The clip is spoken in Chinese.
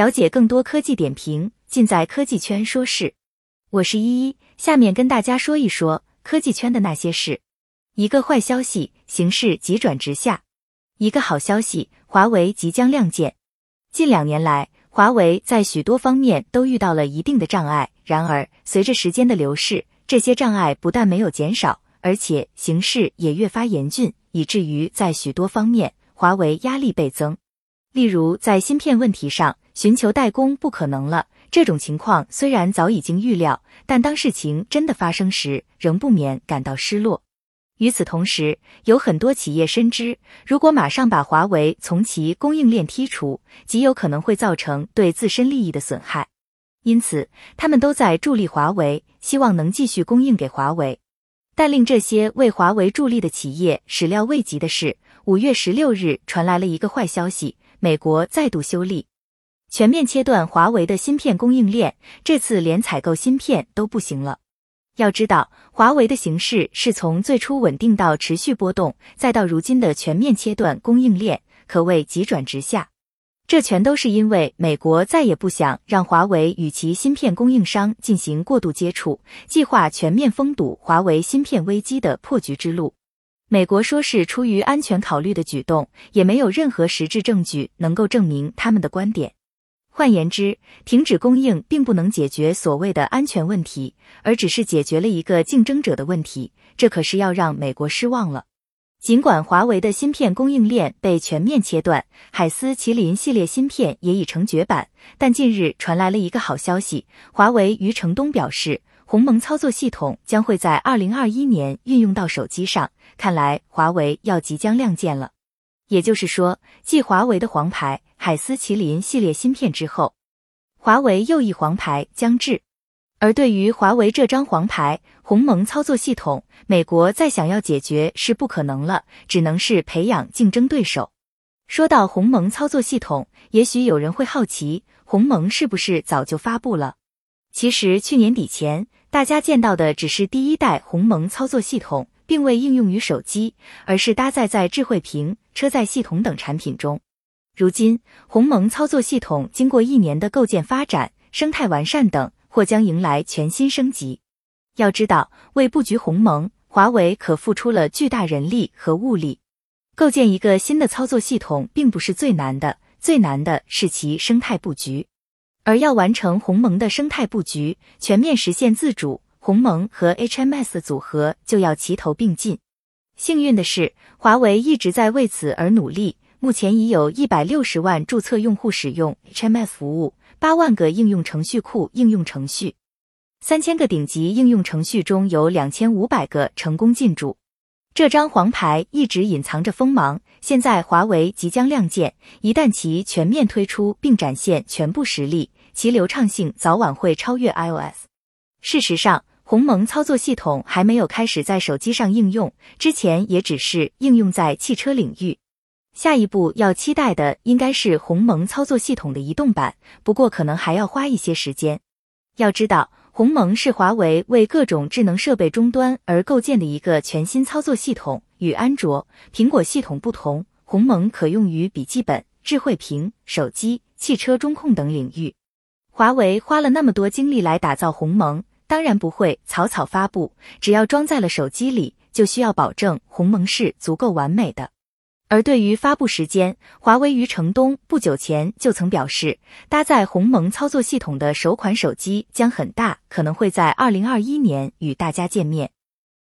了解更多科技点评，尽在科技圈说事。我是依依，下面跟大家说一说科技圈的那些事。一个坏消息，形势急转直下；一个好消息，华为即将亮剑。近两年来，华为在许多方面都遇到了一定的障碍。然而，随着时间的流逝，这些障碍不但没有减少，而且形势也越发严峻，以至于在许多方面，华为压力倍增。例如，在芯片问题上，寻求代工不可能了。这种情况虽然早已经预料，但当事情真的发生时，仍不免感到失落。与此同时，有很多企业深知，如果马上把华为从其供应链剔除，极有可能会造成对自身利益的损害。因此，他们都在助力华为，希望能继续供应给华为。但令这些为华为助力的企业始料未及的是，五月十六日传来了一个坏消息：美国再度修例，全面切断华为的芯片供应链。这次连采购芯片都不行了。要知道，华为的形势是从最初稳定到持续波动，再到如今的全面切断供应链，可谓急转直下。这全都是因为美国再也不想让华为与其芯片供应商进行过度接触，计划全面封堵华为芯片危机的破局之路。美国说是出于安全考虑的举动，也没有任何实质证据能够证明他们的观点。换言之，停止供应并不能解决所谓的安全问题，而只是解决了一个竞争者的问题。这可是要让美国失望了。尽管华为的芯片供应链被全面切断，海思麒麟系列芯片也已成绝版，但近日传来了一个好消息：华为余承东表示，鸿蒙操作系统将会在二零二一年运用到手机上。看来华为要即将亮剑了。也就是说，继华为的黄牌。海思麒麟系列芯片之后，华为又一黄牌将至。而对于华为这张黄牌，鸿蒙操作系统，美国再想要解决是不可能了，只能是培养竞争对手。说到鸿蒙操作系统，也许有人会好奇，鸿蒙是不是早就发布了？其实去年底前，大家见到的只是第一代鸿蒙操作系统，并未应用于手机，而是搭载在智慧屏、车载系统等产品中。如今，鸿蒙操作系统经过一年的构建发展、生态完善等，或将迎来全新升级。要知道，为布局鸿蒙，华为可付出了巨大人力和物力。构建一个新的操作系统并不是最难的，最难的是其生态布局。而要完成鸿蒙的生态布局，全面实现自主，鸿蒙和 HMS 的组合就要齐头并进。幸运的是，华为一直在为此而努力。目前已有一百六十万注册用户使用 HMS 服务，八万个应用程序库应用程序，三千个顶级应用程序中有两千五百个成功进驻。这张黄牌一直隐藏着锋芒，现在华为即将亮剑，一旦其全面推出并展现全部实力，其流畅性早晚会超越 iOS。事实上，鸿蒙操作系统还没有开始在手机上应用，之前也只是应用在汽车领域。下一步要期待的应该是鸿蒙操作系统的移动版，不过可能还要花一些时间。要知道，鸿蒙是华为为各种智能设备终端而构建的一个全新操作系统，与安卓、苹果系统不同，鸿蒙可用于笔记本、智慧屏、手机、汽车中控等领域。华为花了那么多精力来打造鸿蒙，当然不会草草发布，只要装在了手机里，就需要保证鸿蒙是足够完美的。而对于发布时间，华为余承东不久前就曾表示，搭载鸿蒙操作系统的首款手机将很大可能会在二零二一年与大家见面。